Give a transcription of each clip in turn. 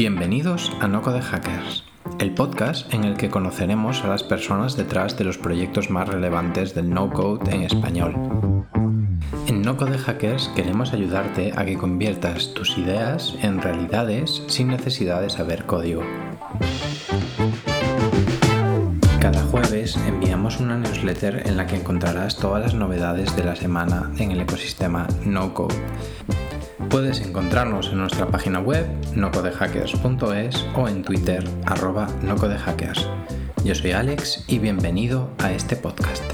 Bienvenidos a Noco de Hackers, el podcast en el que conoceremos a las personas detrás de los proyectos más relevantes del no-code en español. En Noco de Hackers queremos ayudarte a que conviertas tus ideas en realidades sin necesidad de saber código. Cada jueves enviamos una newsletter en la que encontrarás todas las novedades de la semana en el ecosistema no code. Puedes encontrarnos en nuestra página web nocodehackers.es o en Twitter nocodehackers. Yo soy Alex y bienvenido a este podcast.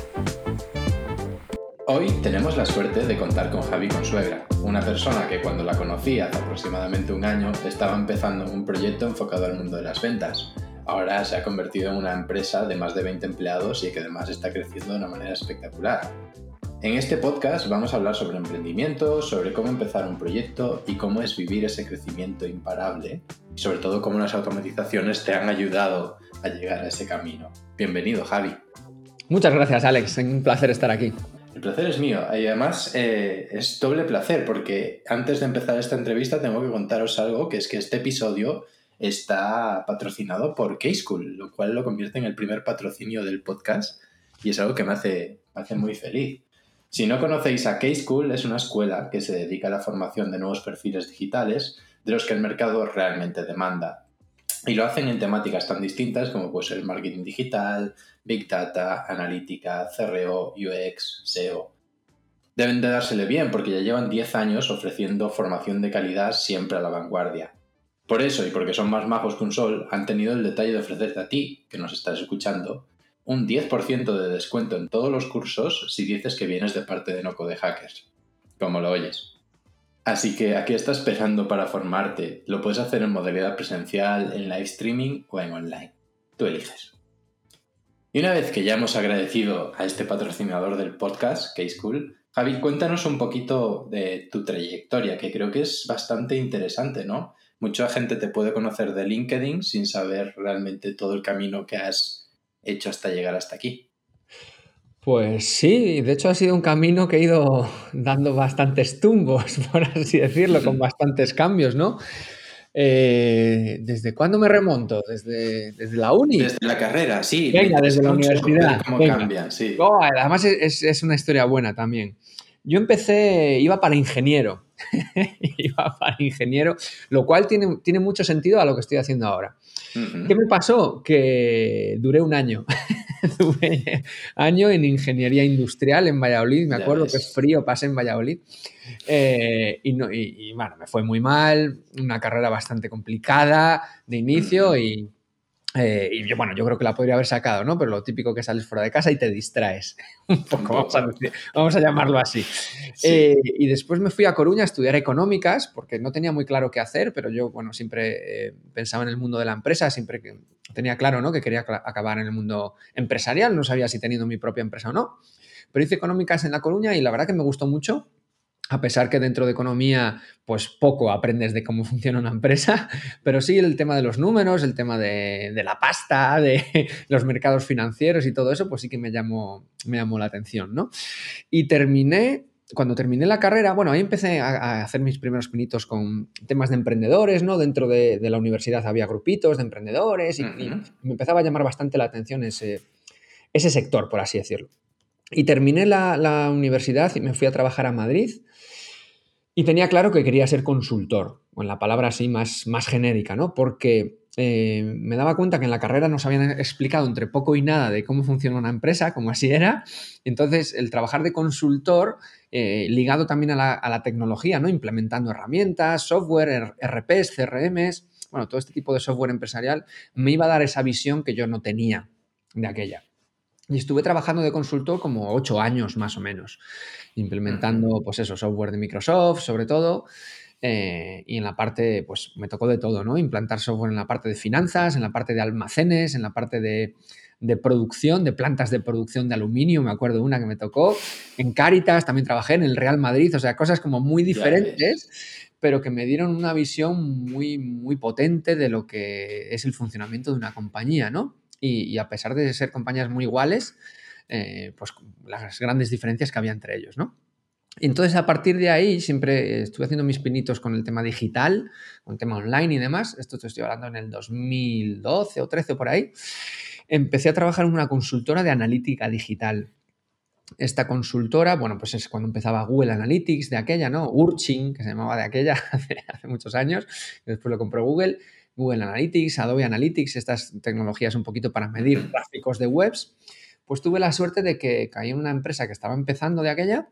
Hoy tenemos la suerte de contar con Javi Consuegra, una persona que cuando la conocí hace aproximadamente un año estaba empezando un proyecto enfocado al mundo de las ventas ahora se ha convertido en una empresa de más de 20 empleados y que además está creciendo de una manera espectacular. En este podcast vamos a hablar sobre emprendimiento, sobre cómo empezar un proyecto y cómo es vivir ese crecimiento imparable y sobre todo cómo las automatizaciones te han ayudado a llegar a ese camino. Bienvenido, Javi. Muchas gracias, Alex. Un placer estar aquí. El placer es mío y además eh, es doble placer porque antes de empezar esta entrevista tengo que contaros algo, que es que este episodio está patrocinado por K-School, lo cual lo convierte en el primer patrocinio del podcast y es algo que me hace, hace muy feliz. Si no conocéis a K-School, es una escuela que se dedica a la formación de nuevos perfiles digitales de los que el mercado realmente demanda. Y lo hacen en temáticas tan distintas como pues, el marketing digital, Big Data, analítica, CRO, UX, SEO. Deben de dársele bien porque ya llevan 10 años ofreciendo formación de calidad siempre a la vanguardia. Por eso, y porque son más majos que un sol, han tenido el detalle de ofrecerte a ti, que nos estás escuchando, un 10% de descuento en todos los cursos si dices que vienes de parte de Noco de Hackers. Como lo oyes. Así que aquí estás esperando para formarte. Lo puedes hacer en modalidad presencial, en live streaming o en online. Tú eliges. Y una vez que ya hemos agradecido a este patrocinador del podcast, K-School, Javi, cuéntanos un poquito de tu trayectoria, que creo que es bastante interesante, ¿no? mucha gente te puede conocer de LinkedIn sin saber realmente todo el camino que has hecho hasta llegar hasta aquí. Pues sí, de hecho ha sido un camino que he ido dando bastantes tumbos, por así decirlo, con bastantes cambios, ¿no? Eh, ¿Desde cuándo me remonto? ¿Desde, ¿Desde, la uni? Desde la carrera, sí. Venga, desde la universidad. ¿Cómo cambian? Sí. Oh, además es, es, una historia buena también. Yo empecé, iba para ingeniero. iba para ingeniero, lo cual tiene, tiene mucho sentido a lo que estoy haciendo ahora. ¿Qué me pasó? Que duré un año. duré año en ingeniería industrial en Valladolid. Me acuerdo que es frío, pasé en Valladolid. Eh, y, no, y, bueno, me fue muy mal. Una carrera bastante complicada de inicio y eh, y yo, bueno, yo creo que la podría haber sacado, ¿no? Pero lo típico que sales fuera de casa y te distraes. Un poco, vamos a, llamarlo así. Eh, y después me fui a Coruña a estudiar económicas, porque no tenía muy claro qué hacer, pero yo, bueno, siempre eh, pensaba en el mundo de la empresa, siempre que tenía claro, ¿no? Que quería acabar en el mundo empresarial, no sabía si teniendo mi propia empresa o no. Pero hice económicas en La Coruña y la verdad que me gustó mucho a pesar que dentro de economía, pues poco aprendes de cómo funciona una empresa, pero sí el tema de los números, el tema de, la pasta, de los mercados financieros y todo eso, pues sí que me llamó, me llamó la atención, ¿no? Y terminé, cuando terminé la carrera, bueno, ahí empecé a, hacer mis primeros pinitos con temas de emprendedores, ¿no? Dentro de, la universidad había grupitos de emprendedores y, me empezaba a llamar bastante la atención ese, ese sector, por así decirlo. Y terminé la, la universidad y me fui a trabajar a Madrid y tenía claro que quería ser consultor, con la palabra así más, más genérica, ¿no? Porque eh, me daba cuenta que en la carrera nos habían explicado entre poco y nada de cómo funciona una empresa, como así era. Entonces, el trabajar de consultor, eh, ligado también a la, tecnología, ¿no? Implementando herramientas, software, RPs, CRMs, bueno, todo este tipo de software empresarial, me iba a dar esa visión que yo no tenía de aquella. Y estuve trabajando de consultor como ocho años más o menos, implementando, pues eso, software de Microsoft, sobre todo. Eh, y en la parte, pues me tocó de todo, ¿no? Implantar software en la parte de finanzas, en la parte de almacenes, en la parte de, producción, de plantas de producción de aluminio, me acuerdo una que me tocó. En Caritas también trabajé, en el Real Madrid, o sea, cosas como muy diferentes, pero que me dieron una visión muy, muy potente de lo que es el funcionamiento de una compañía, ¿no? y, a pesar de ser compañías muy iguales, eh, pues las grandes diferencias que había entre ellos, ¿no? Entonces, a partir de ahí, siempre estuve haciendo mis pinitos con el tema digital, con el tema online y demás. Esto te estoy hablando en el 2012 o 13 o por ahí. Empecé a trabajar en una consultora de analítica digital. Esta consultora, bueno, pues es cuando empezaba Google Analytics de aquella, ¿no? Urchin, que se llamaba de aquella hace, hace muchos años, después lo compró Google. Google Analytics, Adobe Analytics, estas tecnologías un poquito para medir tráficos de webs. Pues tuve la suerte de que caí en una empresa que estaba empezando de aquella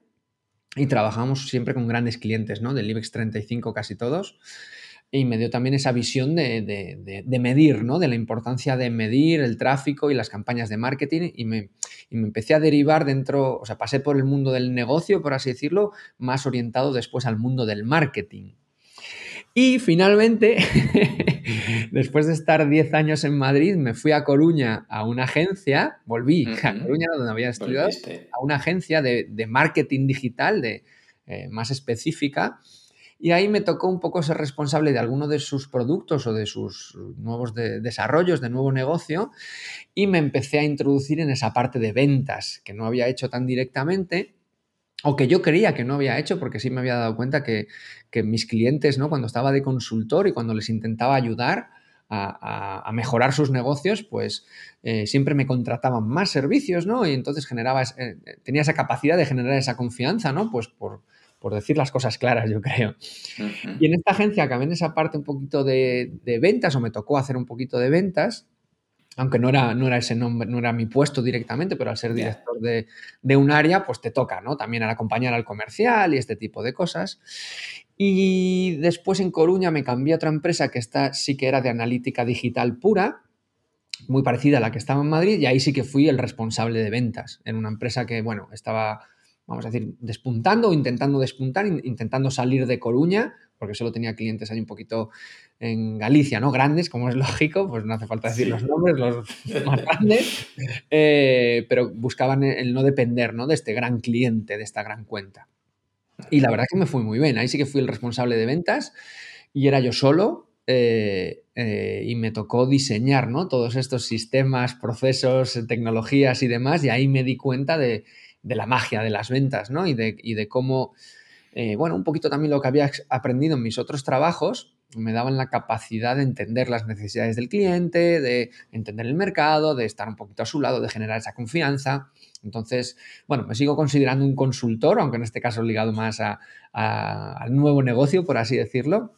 y trabajamos siempre con grandes clientes, ¿no? Del IBEX 35 casi todos. Y me dio también esa visión de, medir, ¿no? De la importancia de medir el tráfico y las campañas de marketing y me, y me empecé a derivar dentro, o sea, pasé por el mundo del negocio, por así decirlo, más orientado después al mundo del marketing. Y finalmente, después de estar 10 años en Madrid, me fui a Coruña a una agencia, volví a Coruña, donde había estudiado, a una agencia de, marketing digital de, eh, más específica. Y ahí me tocó un poco ser responsable de alguno de sus productos o de sus nuevos desarrollos de nuevo negocio y me empecé a introducir en esa parte de ventas que no había hecho tan directamente o que yo creía que no había hecho, porque sí me había dado cuenta que, mis clientes, ¿no? Cuando estaba de consultor y cuando les intentaba ayudar a, mejorar sus negocios, pues eh, siempre me contrataban más servicios, ¿no? Y entonces generaba, eh, tenía esa capacidad de generar esa confianza, ¿no? Pues por, decir las cosas claras, yo creo. Y en esta agencia acabé en esa parte un poquito de, de ventas, o me tocó hacer un poquito de ventas, aunque no era, no era ese nombre, no era mi puesto directamente, pero al ser director de, un área, pues te toca, ¿no? También al acompañar al comercial y este tipo de cosas. Y después en Coruña me cambié a otra empresa que está, sí que era de analítica digital pura, muy parecida a la que estaba en Madrid, y ahí sí que fui el responsable de ventas, en una empresa que, bueno, estaba, vamos a decir, despuntando o intentando despuntar, intentando salir de Coruña, porque solo tenía clientes ahí un poquito en Galicia, ¿no? Grandes, como es lógico, pues no hace falta decir los nombres, los más grandes, eh, pero buscaban el no depender, ¿no? De este gran cliente, de esta gran cuenta. Y la verdad que me fue muy bien, ahí sí que fui el responsable de ventas y era yo solo eh, eh, y me tocó diseñar, ¿no? Todos estos sistemas, procesos, tecnologías y demás y ahí me di cuenta de, la magia de las ventas, ¿no? Y de, y de cómo, bueno, un poquito también lo que había aprendido en mis otros trabajos, me daban la capacidad de entender las necesidades del cliente, de entender el mercado, de estar un poquito a su lado, de generar esa confianza. Entonces, bueno, me sigo considerando un consultor, aunque en este caso ligado más al nuevo negocio, por así decirlo,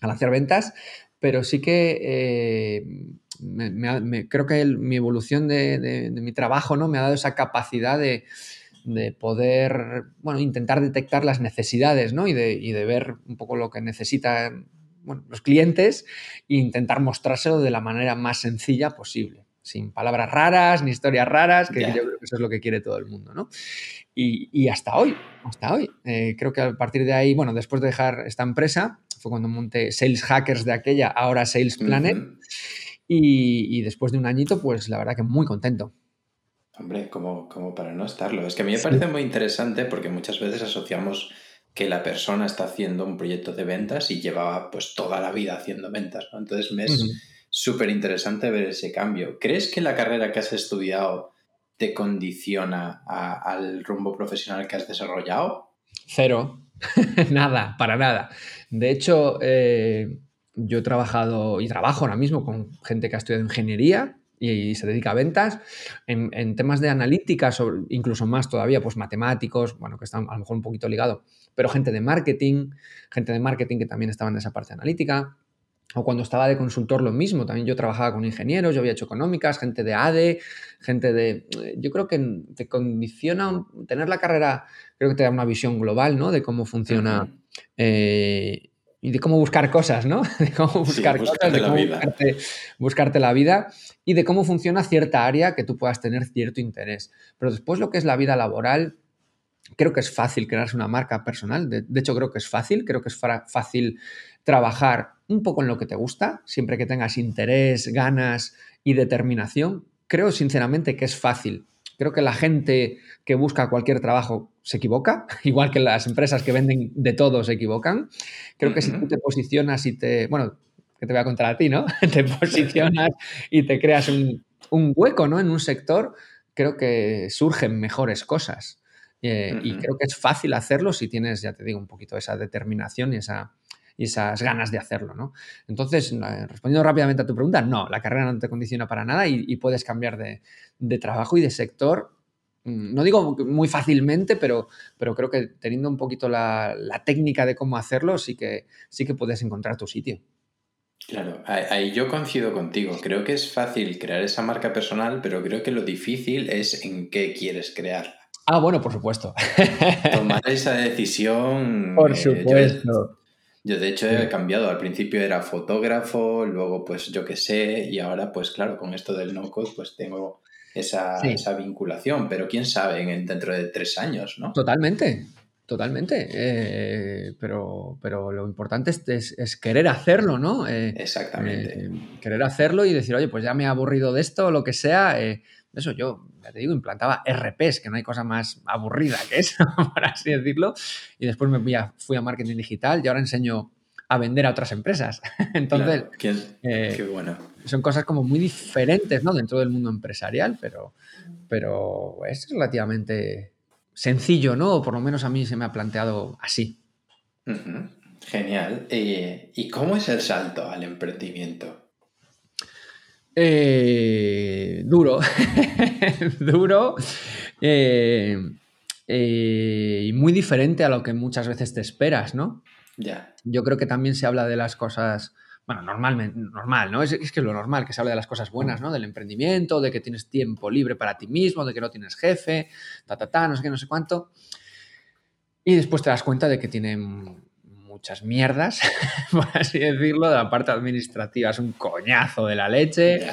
al hacer ventas, pero sí que eh, creo que mi evolución de, mi trabajo ¿no? me ha dado esa capacidad de, poder, bueno, intentar detectar las necesidades, ¿no? Y de, y de, ver un poco lo que necesita los clientes e intentar mostrárselo de la manera más sencilla posible, sin palabras raras ni historias raras, que yo creo que eso es lo que quiere todo el mundo, ¿no? Y, hasta hoy, hasta hoy. Eh, creo que a partir de ahí, bueno, después de dejar esta empresa, fue cuando monté Sales Hackers de aquella, ahora Sales Planet, y, y, después de un añito, pues la verdad que muy contento. Hombre, como, como para no estarlo. Es que a mí me parece muy interesante porque muchas veces asociamos que la persona está haciendo un proyecto de ventas y llevaba pues toda la vida haciendo ventas. Entonces me es súper interesante ver ese cambio. ¿Crees que la carrera que has estudiado te condiciona al rumbo profesional que has desarrollado? Cero, nada, para nada. De hecho, eh, yo he trabajado y trabajo ahora mismo con gente que ha estudiado ingeniería y, se dedica a ventas. En, temas de analítica, incluso más todavía, pues matemáticos, bueno, que están a lo mejor un poquito ligados, pero gente de marketing, gente de marketing que también estaba en esa parte analítica. O cuando estaba de consultor lo mismo, también yo trabajaba con ingenieros, yo había hecho económicas, gente de ADE, gente de... Yo creo que te condiciona tener la carrera, creo que te da una visión global, ¿no? De cómo funciona y de cómo buscar cosas, ¿no? De cómo buscar cosas, de cómo buscarte, buscarte, la vida y de cómo funciona cierta área que tú puedas tener cierto interés. Pero después lo que es la vida laboral, creo que es fácil crearse una marca personal. De, hecho, creo que es fácil, creo que es fácil trabajar un poco en lo que te gusta, siempre que tengas interés, ganas y determinación. Creo sinceramente que es fácil. Creo que la gente que busca cualquier trabajo se equivoca, igual que las empresas que venden de todo se equivocan. Creo que si tú te posicionas y te, bueno, que te voy a contar a ti, ¿no? te posicionas y te creas un, hueco, ¿no? En un sector, creo que surgen mejores cosas. Y creo que es fácil hacerlo si tienes, ya te digo, un poquito esa determinación y esa, y esas ganas de hacerlo, ¿no? Entonces, respondiendo rápidamente a tu pregunta, no, la carrera no te condiciona para nada y, puedes cambiar de, trabajo y de sector. Mm, no digo muy fácilmente, pero, pero creo que teniendo un poquito la, técnica de cómo hacerlo, sí que, sí que puedes encontrar tu sitio. Claro, ahí yo coincido contigo. Creo que es fácil crear esa marca personal, pero creo que lo difícil es en qué quieres crearla. Ah, bueno, por supuesto. Tomar esa decisión. Por eh, supuesto. Yo de hecho he cambiado, al principio era fotógrafo, luego pues yo qué sé, y ahora pues claro, con esto del no-code pues tengo esa, vinculación, pero quién sabe en, dentro de tres años, ¿no? Totalmente, totalmente, eh, pero, pero lo importante es, querer hacerlo, ¿no? Eh, Exactamente. Eh, querer hacerlo y decir, oye, pues ya me he aburrido de esto, lo que sea, eso yo, ya te digo, implantaba RPs, que no hay cosa más aburrida que eso, por así decirlo. Y después me fui a, fui a marketing digital y ahora enseño a vender a otras empresas. Entonces, eh, qué, bueno. Son cosas como muy diferentes ¿no? dentro del mundo empresarial, pero, pero es relativamente sencillo, ¿no? O por lo menos a mí se me ha planteado así. Genial. Eh, ¿Y cómo es el salto al emprendimiento? Eh, duro, duro y muy diferente a lo que muchas veces te esperas, ¿no? Yo creo que también se habla de las cosas, bueno, normalmente, normal, ¿no? Es, es, que es lo normal, que se habla de las cosas buenas, ¿no? Del emprendimiento, de que tienes tiempo libre para ti mismo, de que no tienes jefe, ta, ta, ta, no sé qué, no sé cuánto. Y después te das cuenta de que tienen muchas mierdas, por así decirlo, de la parte administrativa es un coñazo de la leche.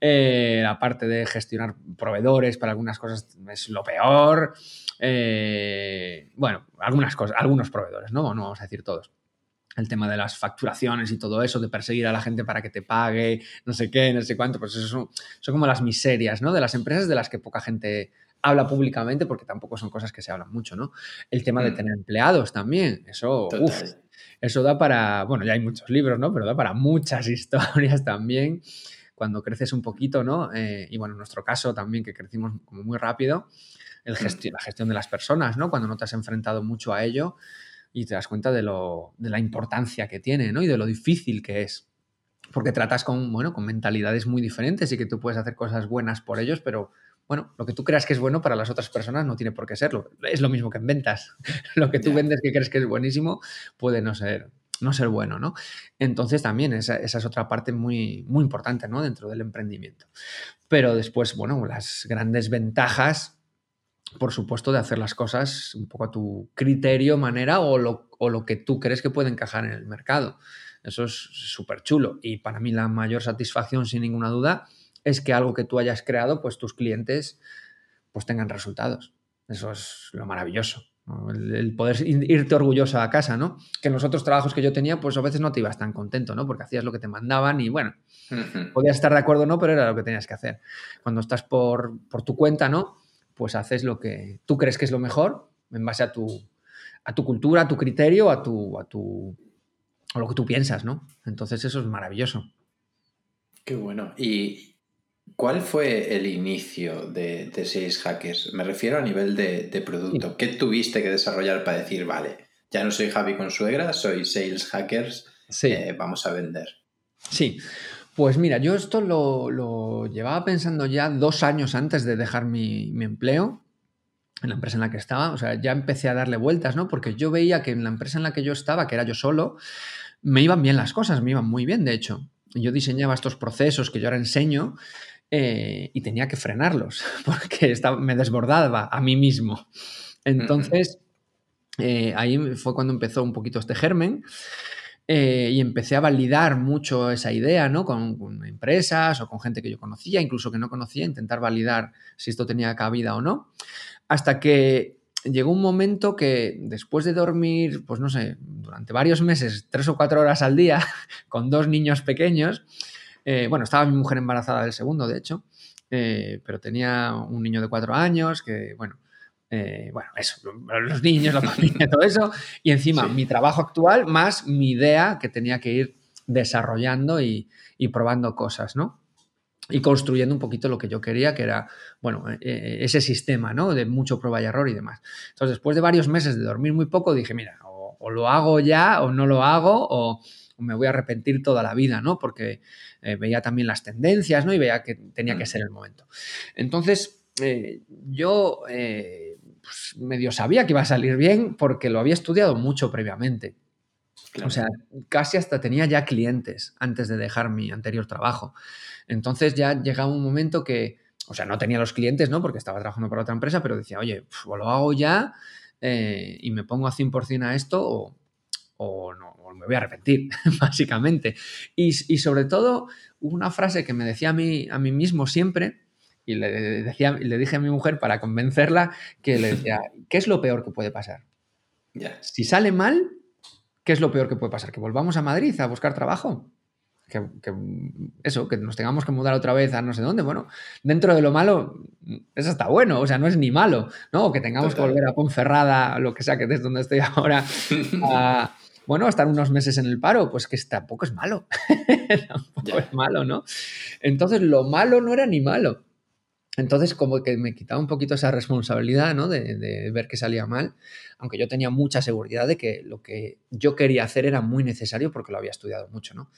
Eh, la parte de gestionar proveedores para algunas cosas es lo peor. Eh, bueno, algunas cosas, algunos proveedores, ¿no? No vamos a decir todos. El tema de las facturaciones y todo eso, de perseguir a la gente para que te pague, no sé qué, no sé cuánto, pues eso son, son como las miserias, ¿no? De las empresas de las que poca gente habla públicamente porque tampoco son cosas que se hablan mucho, ¿no? El tema de mm. tener empleados también, eso, eso da para, bueno, ya hay muchos libros, ¿no? Pero da para muchas historias también cuando creces un poquito, ¿no? Eh, y bueno, en nuestro caso también, que crecimos como muy rápido, el mm. la gestión de las personas, ¿no? Cuando no te has enfrentado mucho a ello y te das cuenta de, lo, de la importancia que tiene, ¿no? Y de lo difícil que es. Porque tratas con, bueno, con mentalidades muy diferentes y que tú puedes hacer cosas buenas por ellos, pero bueno, lo que tú creas que es bueno para las otras personas no tiene por qué serlo. Es lo mismo que en ventas. lo que tú vendes que crees que es buenísimo puede no ser, no ser bueno, ¿no? Entonces también esa, es otra parte muy, muy importante, ¿no? Dentro del emprendimiento. Pero después, bueno, las grandes ventajas, por supuesto, de hacer las cosas un poco a tu criterio, manera o lo, o lo que tú crees que puede encajar en el mercado. Eso es súper chulo. Y para mí la mayor satisfacción, sin ninguna duda, es que algo que tú hayas creado, pues tus clientes pues tengan resultados. Eso es lo maravilloso. El, poder irte orgulloso a casa, ¿no? Que en los otros trabajos que yo tenía, pues a veces no te ibas tan contento, ¿no? Porque hacías lo que te mandaban y bueno, podías estar de acuerdo o no, pero era lo que tenías que hacer. Cuando estás por, tu cuenta, ¿no? Pues haces lo que tú crees que es lo mejor en base a tu, a tu cultura, a tu criterio, a tu, a tu, a lo que tú piensas, ¿no? Entonces eso es maravilloso. Qué bueno. Y, ¿Cuál fue el inicio de, de Sales Hackers? Me refiero a nivel de, producto. ¿Qué tuviste que desarrollar para decir, vale, ya no soy Javi con suegra, soy Sales Hackers, eh, vamos a vender? Sí, pues mira, yo esto lo, llevaba pensando ya dos años antes de dejar mi, mi, empleo en la empresa en la que estaba. O sea, ya empecé a darle vueltas, ¿no? Porque yo veía que en la empresa en la que yo estaba, que era yo solo, me iban bien las cosas, me iban muy bien, de hecho. Yo diseñaba estos procesos que yo ahora enseño eh, y tenía que frenarlos porque estaba, me desbordaba a mí mismo. Entonces, eh, ahí fue cuando empezó un poquito este germen. Eh, y empecé a validar mucho esa idea, ¿no? Con, empresas o con gente que yo conocía, incluso que no conocía, intentar validar si esto tenía cabida o no. Hasta que llegó un momento que después de dormir, pues no sé, durante varios meses, tres o cuatro horas al día, con dos niños pequeños, eh, bueno, estaba mi mujer embarazada del segundo, de hecho, eh, pero tenía un niño de cuatro años que, bueno, eh, bueno, eso, los niños, la familia, todo eso, y encima mi trabajo actual más mi idea que tenía que ir desarrollando y, probando cosas, ¿no? y construyendo un poquito lo que yo quería, que era, bueno, e, e, ese sistema, ¿no? De mucho prueba y error y demás. Entonces, después de varios meses de dormir muy poco, dije, mira, o, lo hago ya o no lo hago o, me voy a arrepentir toda la vida, ¿no? Porque eh, veía también las tendencias, ¿no? Y veía que tenía que ser el momento. Entonces, eh, yo eh, pues, medio sabía que iba a salir bien porque lo había estudiado mucho previamente. O sea, casi hasta tenía ya clientes antes de dejar mi anterior trabajo. Entonces ya llegaba un momento que, o sea, no tenía los clientes, ¿no? Porque estaba trabajando para otra empresa, pero decía, oye, o lo hago ya eh, y me pongo a 100% a esto o, no, me voy a arrepentir, básicamente. Y, sobre todo, una frase que me decía a mí, a mí mismo siempre, y le, decía, le dije a mi mujer para convencerla, que le decía, ¿qué es lo peor que puede pasar? Si sale mal, ¿qué es lo peor que puede pasar? ¿Que volvamos a Madrid a buscar trabajo? que, eso, que nos tengamos que mudar otra vez a no sé dónde. Bueno, dentro de lo malo, eso está bueno, o sea, no es ni malo, ¿no? O que tengamos que volver a Ponferrada, lo que sea, que es donde estoy ahora, a, bueno, estar unos meses en el paro, pues que tampoco es malo. tampoco es malo, ¿no? Entonces, lo malo no era ni malo. Entonces, como que me quitaba un poquito esa responsabilidad, ¿no? De, de, ver que salía mal, aunque yo tenía mucha seguridad de que lo que yo quería hacer era muy necesario porque lo había estudiado mucho, ¿no?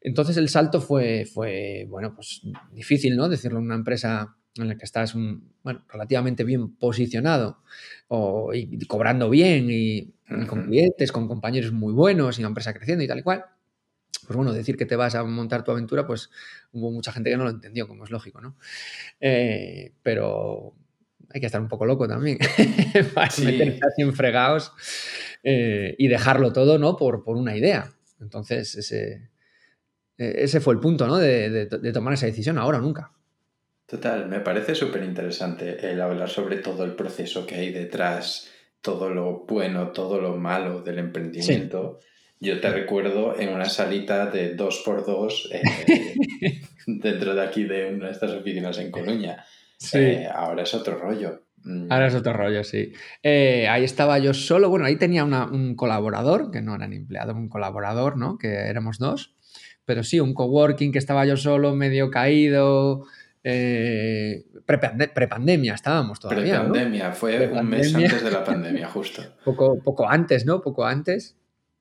Entonces el salto fue, fue bueno, pues difícil, ¿no? Decirlo en una empresa en la que estás bueno, relativamente bien posicionado o, y, cobrando bien y, con clientes, con compañeros muy buenos y una empresa creciendo y tal y cual. Pues bueno, decir que te vas a montar tu aventura, pues hubo mucha gente que no lo entendió, como es lógico, ¿no? Eh, pero hay que estar un poco loco también para meterse así en fregados eh, y dejarlo todo, ¿no? Por, por una idea. Entonces, ese, ese fue el punto, ¿no? De, tomar esa decisión, ahora o nunca. Total, me parece súper interesante el hablar sobre todo el proceso que hay detrás, todo lo bueno, todo lo malo del emprendimiento. Yo te recuerdo en una salita de dos por dos eh, dentro de aquí de una de estas oficinas en Coruña. Sí. Eh, ahora es otro rollo. Mm. Ahora es otro rollo, sí. Eh, ahí estaba yo solo, bueno, ahí tenía un colaborador, que no era ni empleado, un colaborador, ¿no? Que éramos dos pero sí, un coworking que estaba yo solo, medio caído. Eh, prepandemia estábamos todavía. Prepandemia, fue un mes antes de la pandemia, justo. poco, poco antes, ¿no? Poco antes.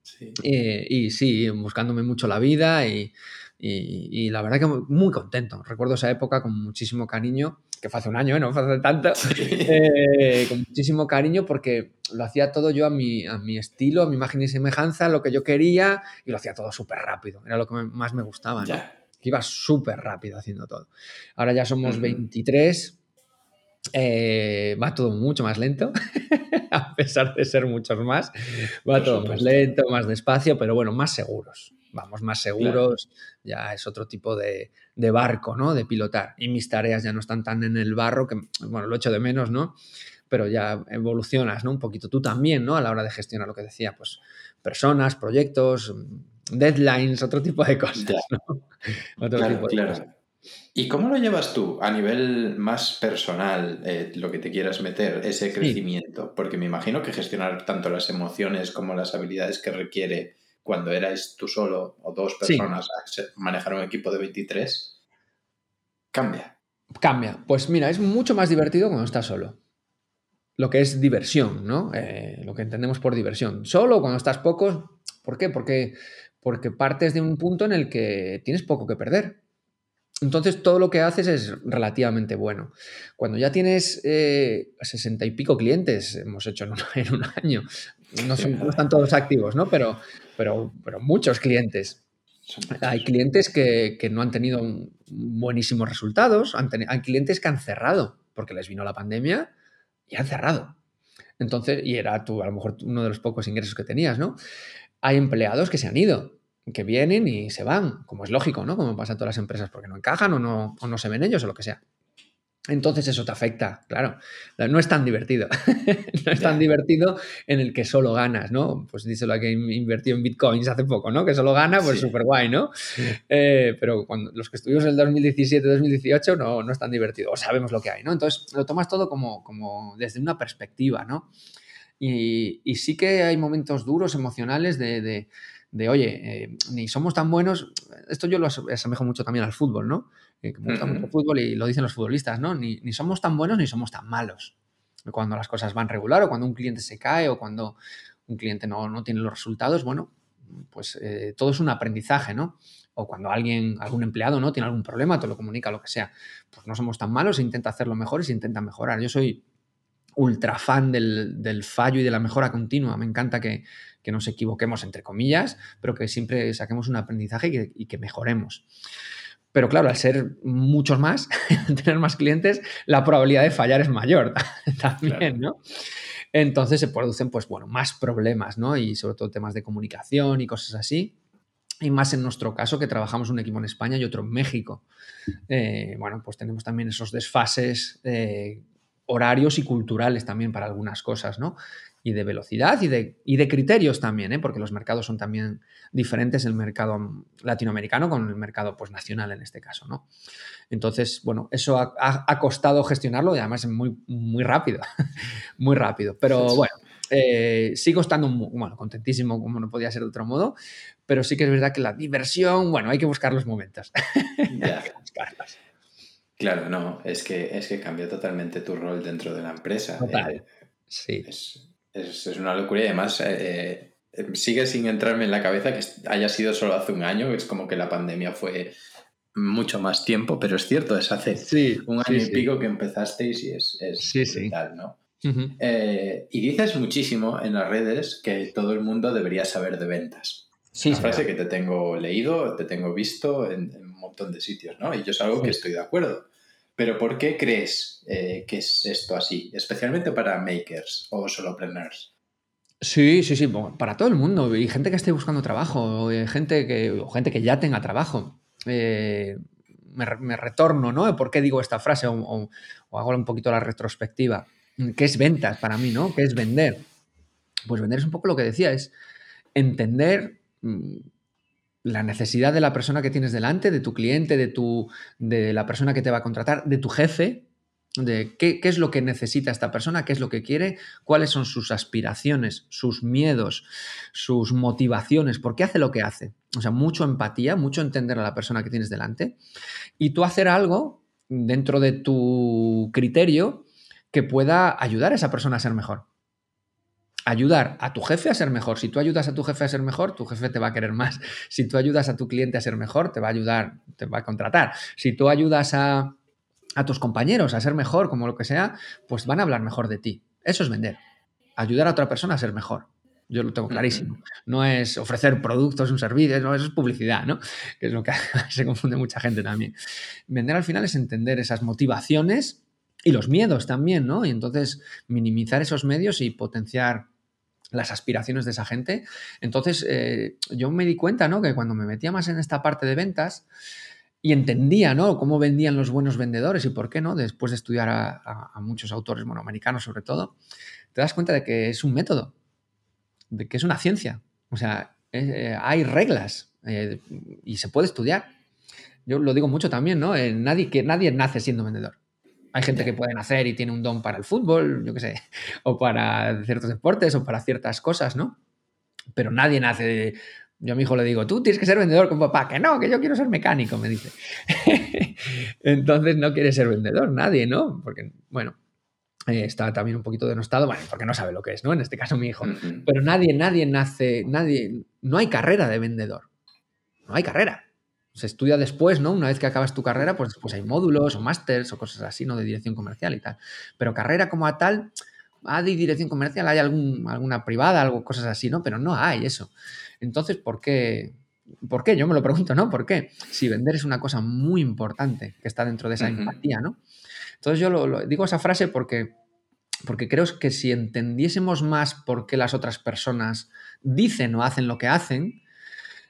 Sí. Eh, y sí, buscándome mucho la vida y, y, la verdad que muy contento. Recuerdo esa época con muchísimo cariño, que fue hace un año, ¿eh? no fue hace tanto, eh, con muchísimo cariño porque lo hacía todo yo a mi, a mi estilo, a mi imagen y semejanza, lo que yo quería y lo hacía todo súper rápido. Era lo que más me gustaba, ¿no? Que iba súper rápido haciendo todo. Ahora ya somos 23. Eh, va todo mucho más lento, a pesar de ser muchos más. Va todo más lento, más despacio, pero bueno, más seguros vamos más seguros, ya es otro tipo de, barco, ¿no? De pilotar. Y mis tareas ya no están tan en el barro, que, bueno, lo echo de menos, ¿no? Pero ya evolucionas, ¿no? Un poquito tú también, ¿no? A la hora de gestionar lo que decía, pues personas, proyectos, deadlines, otro tipo de cosas, ¿no? Otro tipo de cosas. ¿Y cómo lo llevas tú a nivel más personal, eh, lo que te quieras meter, ese crecimiento? Porque me imagino que gestionar tanto las emociones como las habilidades que requiere cuando erais tú solo o dos personas a manejar un equipo de 23, cambia. Cambia. Pues mira, es mucho más divertido cuando estás solo. Lo que es diversión, ¿no? Eh, lo que entendemos por diversión. Solo cuando estás pocos. ¿Por qué? Porque, porque partes de un punto en el que tienes poco que perder. Entonces todo lo que haces es relativamente bueno. Cuando ya tienes eh, sesenta y pico clientes, hemos hecho en un, año, no, no, están todos activos, ¿no? Pero, pero, pero muchos clientes. Hay clientes que, no han tenido buenísimos resultados, hay clientes que han cerrado porque les vino la pandemia y han cerrado. Entonces, y era tú, a lo mejor uno de los pocos ingresos que tenías, ¿no? Hay empleados que se han ido, que vienen y se van, como es lógico, ¿no? Como pasa en todas las empresas, porque no encajan o no, o no se ven ellos o lo que sea. Entonces eso te afecta, claro. No es tan divertido. no es tan divertido en el que solo ganas, ¿no? Pues díselo a que invertido en bitcoins hace poco, ¿no? Que solo gana, pues súper guay, ¿no? Eh, pero cuando los que estuvimos en el 2017-2018 no, no es tan divertido. O sabemos lo que hay, ¿no? Entonces lo tomas todo como, como desde una perspectiva, ¿no? Y, y sí que hay momentos duros, emocionales de, de, oye, eh, ni somos tan buenos. Esto yo lo asemejo mucho también al fútbol, ¿no? me gusta mucho el fútbol y lo dicen los futbolistas, ¿no? Ni, ni, somos tan buenos ni somos tan malos. Cuando las cosas van regular o cuando un cliente se cae o cuando un cliente no, no tiene los resultados, bueno, pues eh, todo es un aprendizaje, ¿no? O cuando alguien, algún empleado, ¿no? Tiene algún problema, te lo comunica, lo que sea. Pues no somos tan malos, se intenta hacerlo mejor y se intenta mejorar. Yo soy ultra fan del, fallo y de la mejora continua. Me encanta que, nos equivoquemos, entre comillas, pero que siempre saquemos un aprendizaje y que, mejoremos. Pero claro, al ser muchos más, tener más clientes, la probabilidad de fallar es mayor también, ¿no? Entonces se producen, pues bueno, más problemas, ¿no? Y sobre todo temas de comunicación y cosas así. Y más en nuestro caso, que trabajamos un equipo en España y otro en México. Eh, bueno, pues tenemos también esos desfases eh, horarios y culturales también para algunas cosas, ¿no? Y de velocidad y de, y de criterios también, ¿eh? porque los mercados son también diferentes, el mercado latinoamericano con el mercado pues, nacional en este caso, ¿no? Entonces, bueno, eso ha, costado gestionarlo y además es muy, muy rápido, muy rápido. Pero bueno, eh, sigo estando, bueno, contentísimo como no podía ser de otro modo, pero sí que es verdad que la diversión, bueno, hay que buscar los momentos. Ya. Claro, no, es que, es que cambió totalmente tu rol dentro de la empresa. Total. sí. Es, una locura y además eh, eh, sigue sin entrarme en la cabeza que haya sido solo hace un año, es como que la pandemia fue mucho más tiempo, pero es cierto, es hace un año y pico que empezasteis y es, es brutal, ¿no? Eh, y dices muchísimo en las redes que todo el mundo debería saber de ventas. Sí, una frase que te tengo leído, te tengo visto en, un montón de sitios, ¿no? Y yo es algo que estoy de acuerdo. Pero ¿por qué crees eh, que es esto así? Especialmente para makers o solopreneurs. Sí, sí, sí, para todo el mundo. Y gente que esté buscando trabajo, gente que, o gente que ya tenga trabajo. Eh, me, retorno, ¿no? ¿Por qué digo esta frase? O, hago un poquito la retrospectiva. ¿Qué es ventas para mí, ¿no? ¿Qué es vender? Pues vender es un poco lo que decía, es entender mm, la necesidad de la persona que tienes delante, de tu cliente, de, tu, de la persona que te va a contratar, de tu jefe, de qué, es lo que necesita esta persona, qué es lo que quiere, cuáles son sus aspiraciones, sus miedos, sus motivaciones, por qué hace lo que hace. O sea, mucho empatía, mucho entender a la persona que tienes delante y tú hacer algo dentro de tu criterio que pueda ayudar a esa persona a ser mejor. Ayudar a tu jefe a ser mejor. Si tú ayudas a tu jefe a ser mejor, tu jefe te va a querer más. Si tú ayudas a tu cliente a ser mejor, te va a ayudar, te va a contratar. Si tú ayudas a a tus compañeros a ser mejor, como lo que sea, pues van a hablar mejor de ti. Eso es vender. Ayudar a otra persona a ser mejor. Yo lo tengo clarísimo. No es ofrecer productos, un servicio, no, eso es publicidad, ¿no? Que es lo que se confunde mucha gente también. Vender al final es entender esas motivaciones y los miedos también, ¿no? Y entonces minimizar esos medios y potenciar las aspiraciones de esa gente. Entonces, eh, yo me di cuenta, ¿no? Que cuando me metía más en esta parte de ventas, y entendía ¿no? cómo vendían los buenos vendedores y por qué no, después de estudiar a, muchos autores, bueno, americanos sobre todo, te das cuenta de que es un método, de que es una ciencia. O sea, eh, hay reglas eh, y se puede estudiar. Yo lo digo mucho también, ¿no? Nadie, que, nadie nace siendo vendedor. Hay gente que puede nacer y tiene un don para el fútbol, yo qué sé, o para ciertos deportes o para ciertas cosas, ¿no? Pero nadie nace de, yo a mi hijo le digo, tú tienes que ser vendedor con papá, que no, que yo quiero ser mecánico, me dice. Entonces no quiere ser vendedor nadie, ¿no? Porque, bueno, eh, está también un poquito denostado, bueno, porque no sabe lo que es, ¿no? En este caso mi hijo. Pero nadie, nadie nace, nadie, no hay carrera de vendedor. No hay carrera. Se estudia después, ¿no? Una vez que acabas tu carrera, pues, pues hay módulos o másters o cosas así, ¿no? De dirección comercial y tal. Pero carrera como a tal, hay dirección comercial, hay algún, alguna privada, algo, cosas así, ¿no? Pero no hay eso. Entonces, ¿por qué? ¿Por qué? Yo me lo pregunto, ¿no? ¿Por qué? Si vender es una cosa muy importante que está dentro de esa empatía, ¿no? Entonces yo lo, digo esa frase porque, porque creo que si entendiésemos más por qué las otras personas dicen o hacen lo que hacen,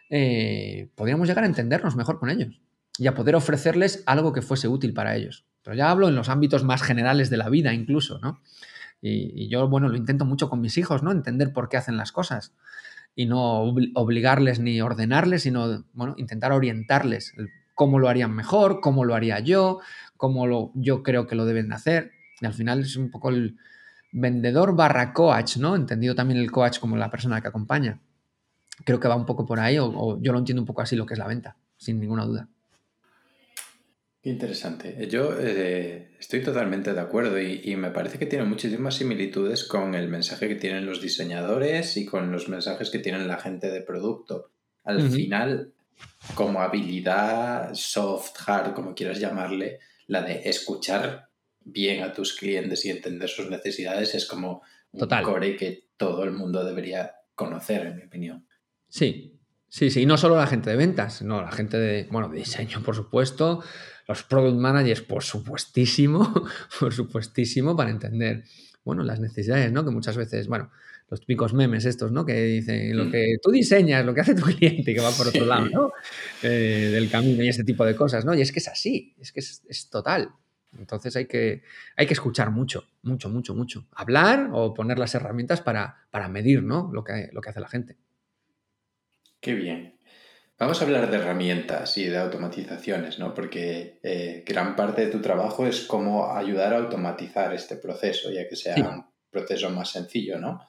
eh, podríamos llegar a entendernos mejor con ellos y a poder ofrecerles algo que fuese útil para ellos. Pero ya hablo en los ámbitos más generales de la vida incluso, ¿no? Y, yo, bueno, lo intento mucho con mis hijos, ¿no? Entender por qué hacen las cosas y no obligarles ni ordenarles, sino bueno, intentar orientarles cómo lo harían mejor, cómo lo haría yo, cómo lo, yo creo que lo deben de hacer. Y al final es un poco el vendedor barra coach, ¿no? Entendido también el coach como la persona que acompaña. Creo que va un poco por ahí, o, yo lo entiendo un poco así lo que es la venta, sin ninguna duda. Interesante. Yo eh, estoy totalmente de acuerdo y, me parece que tiene muchísimas similitudes con el mensaje que tienen los diseñadores y con los mensajes que tienen la gente de producto. Al final, como habilidad soft, hard, como quieras llamarle, la de escuchar bien a tus clientes y entender sus necesidades es como un core que todo el mundo debería conocer, en mi opinión. Sí, sí, sí. Y no solo la gente de ventas, no, la gente de, bueno, de diseño, por supuesto, los product managers, por supuestísimo, por supuestísimo, para entender, bueno, las necesidades, ¿no? Que muchas veces, bueno, los típicos memes estos, ¿no? Que dicen lo mm. que tú diseñas, lo que hace tu cliente, que va por otro lado, ¿no? Eh, del camino y ese tipo de cosas, ¿no? Y es que es así, es que es, total. Entonces hay que, hay que escuchar mucho, mucho, mucho, mucho. Hablar o poner las herramientas para, para medir, ¿no? Lo que, lo que hace la gente. Qué bien. Vamos a hablar de herramientas y de automatizaciones, ¿no? Porque eh, gran parte de tu trabajo es cómo ayudar a automatizar este proceso, ya que sea un proceso más sencillo, ¿no?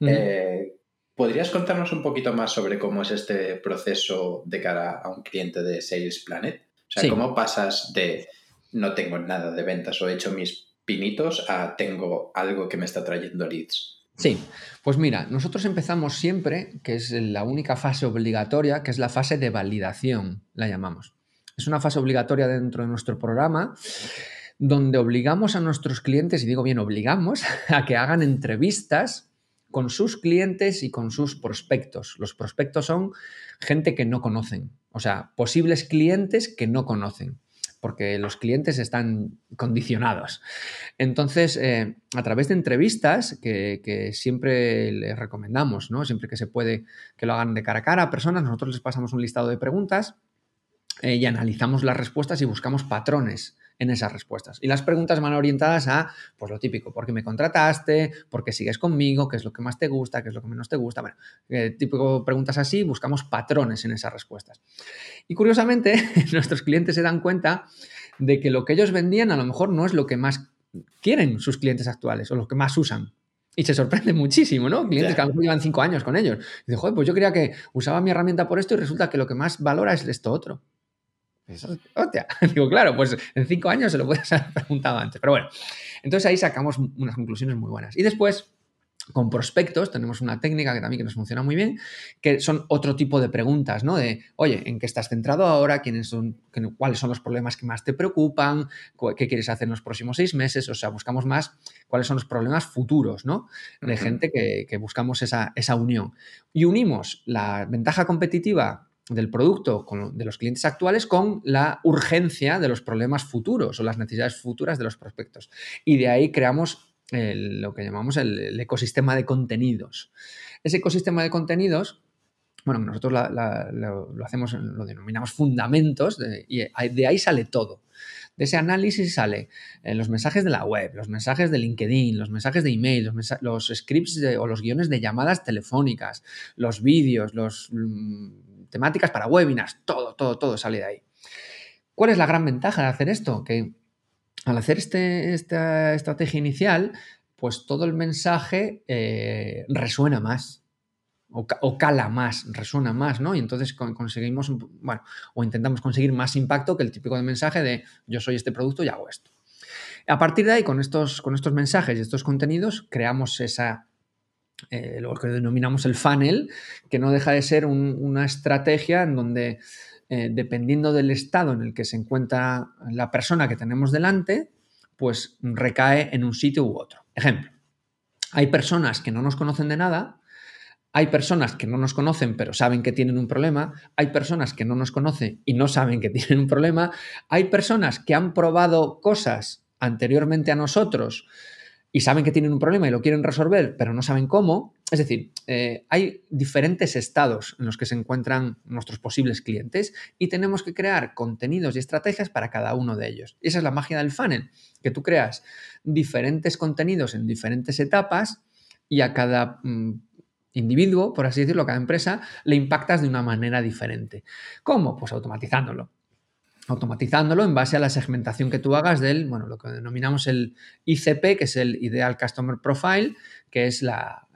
Eh, ¿Podrías contarnos un poquito más sobre cómo es este proceso de cara a un cliente de Sales Planet? O sea, ¿cómo pasas de no tengo nada de ventas o he hecho mis pinitos a tengo algo que me está trayendo leads? Sí, pues mira, nosotros empezamos siempre, que es la única fase obligatoria, que es la fase de validación, la llamamos. Es una fase obligatoria dentro de nuestro programa donde obligamos a nuestros clientes, y digo bien, obligamos a que hagan entrevistas con sus clientes y con sus prospectos. Los prospectos son gente que no conocen, o sea, posibles clientes que no conocen porque los clientes están condicionados. Entonces, eh, a través de entrevistas que, siempre les recomendamos, ¿no? siempre que se puede que lo hagan de cara a cara a personas, nosotros les pasamos un listado de preguntas eh, y analizamos las respuestas y buscamos patrones en esas respuestas. Y las preguntas van orientadas a, pues lo típico, ¿por qué me contrataste? ¿Por qué sigues conmigo? ¿Qué es lo que más te gusta? ¿Qué es lo que menos te gusta? Bueno, eh, típico preguntas así, buscamos patrones en esas respuestas. Y curiosamente, nuestros clientes se dan cuenta de que lo que ellos vendían a lo mejor no es lo que más quieren sus clientes actuales o lo que más usan. Y se sorprende muchísimo, ¿no? Clientes que a lo mejor llevan cinco años con ellos. Y dicen, joder, pues yo creía que usaba mi herramienta por esto y resulta que lo que más valora es esto otro. Hostia. Digo, claro, pues en cinco años se lo puedes haber preguntado antes. Pero bueno, entonces ahí sacamos unas conclusiones muy buenas. Y después, con prospectos tenemos una técnica que también que nos funciona muy bien, que son otro tipo de preguntas, ¿no? De, oye, ¿en qué estás centrado ahora? ¿Quiénes son, ¿Cuáles son los problemas que más te preocupan? ¿Qué quieres hacer en los próximos seis meses? O sea, buscamos más cuáles son los problemas futuros, ¿no? De gente que, que buscamos esa, esa unión. Y unimos la ventaja competitiva del producto de los clientes actuales con la urgencia de los problemas futuros o las necesidades futuras de los prospectos. Y de ahí creamos lo que llamamos el, ecosistema de contenidos. Ese ecosistema de contenidos, bueno, nosotros lo, hacemos, lo denominamos fundamentos y de ahí sale todo. De ese análisis sale eh, los mensajes de la web, los mensajes de LinkedIn, los mensajes de email, los, scripts o los guiones de llamadas telefónicas, los vídeos, los mm, temáticas para webinars, todo, todo, todo sale de ahí. ¿Cuál es la gran ventaja de hacer esto? Que al hacer este, esta estrategia inicial, pues todo el mensaje eh, resuena más o, cala más, resuena más, ¿no? Y entonces conseguimos, bueno, o intentamos conseguir más impacto que el típico de mensaje de yo soy este producto y hago esto. A partir de ahí, con estos, con estos mensajes y estos contenidos, creamos esa eh, lo que denominamos el funnel, que no deja de ser una estrategia en donde, eh, dependiendo del estado en el que se encuentra la persona que tenemos delante, pues recae en un sitio u otro. Ejemplo, hay personas que no nos conocen de nada, hay personas que no nos conocen pero saben que tienen un problema, hay personas que no nos conocen y no saben que tienen un problema, hay personas que han probado cosas anteriormente a nosotros, y saben que tienen un problema y lo quieren resolver, pero no saben cómo. Es decir, eh, hay diferentes estados en los que se encuentran nuestros posibles clientes y tenemos que crear contenidos y estrategias para cada uno de ellos. Y esa es la magia del funnel, que tú creas diferentes contenidos en diferentes etapas y a cada mm, individuo, por así decirlo, a cada empresa, le impactas de una manera diferente. ¿Cómo? Pues automatizándolo automatizándolo en base a la segmentación que tú hagas del, bueno, lo que denominamos el ICP, que es el Ideal Customer Profile, que es la,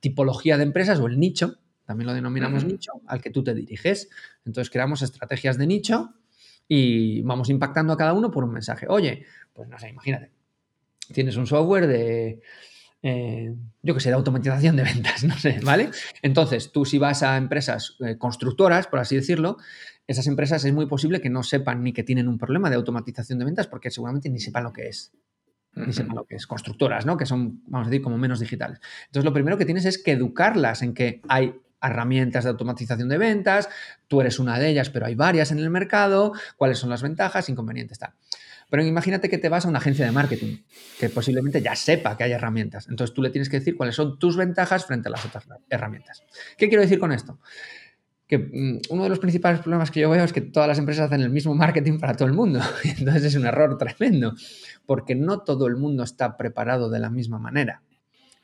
tipología de empresas o el nicho, también lo denominamos nicho, al que tú te diriges. Entonces creamos estrategias de nicho y vamos impactando a cada uno por un mensaje. Oye, pues no sé, imagínate, tienes un software de, eh, yo que sé, de automatización de ventas, no sé, ¿vale? Entonces, tú si vas a empresas eh, constructoras, por así decirlo, esas empresas es muy posible que no sepan ni que tienen un problema de automatización de ventas porque seguramente ni sepan lo que es. Ni sepan lo que es. Constructoras, ¿no? Que son, vamos a decir, como menos digitales. Entonces, lo primero que tienes es que educarlas en que hay herramientas de automatización de ventas, tú eres una de ellas, pero hay varias en el mercado, cuáles son las ventajas, inconvenientes, tal. Pero imagínate que te vas a una agencia de marketing que posiblemente ya sepa que hay herramientas. Entonces tú le tienes que decir cuáles son tus ventajas frente a las otras herramientas. ¿Qué quiero decir con esto? Que mm, uno de los principales problemas que yo veo es que todas las empresas hacen el mismo marketing para todo el mundo. Entonces es un error tremendo, porque no todo el mundo está preparado de la misma manera.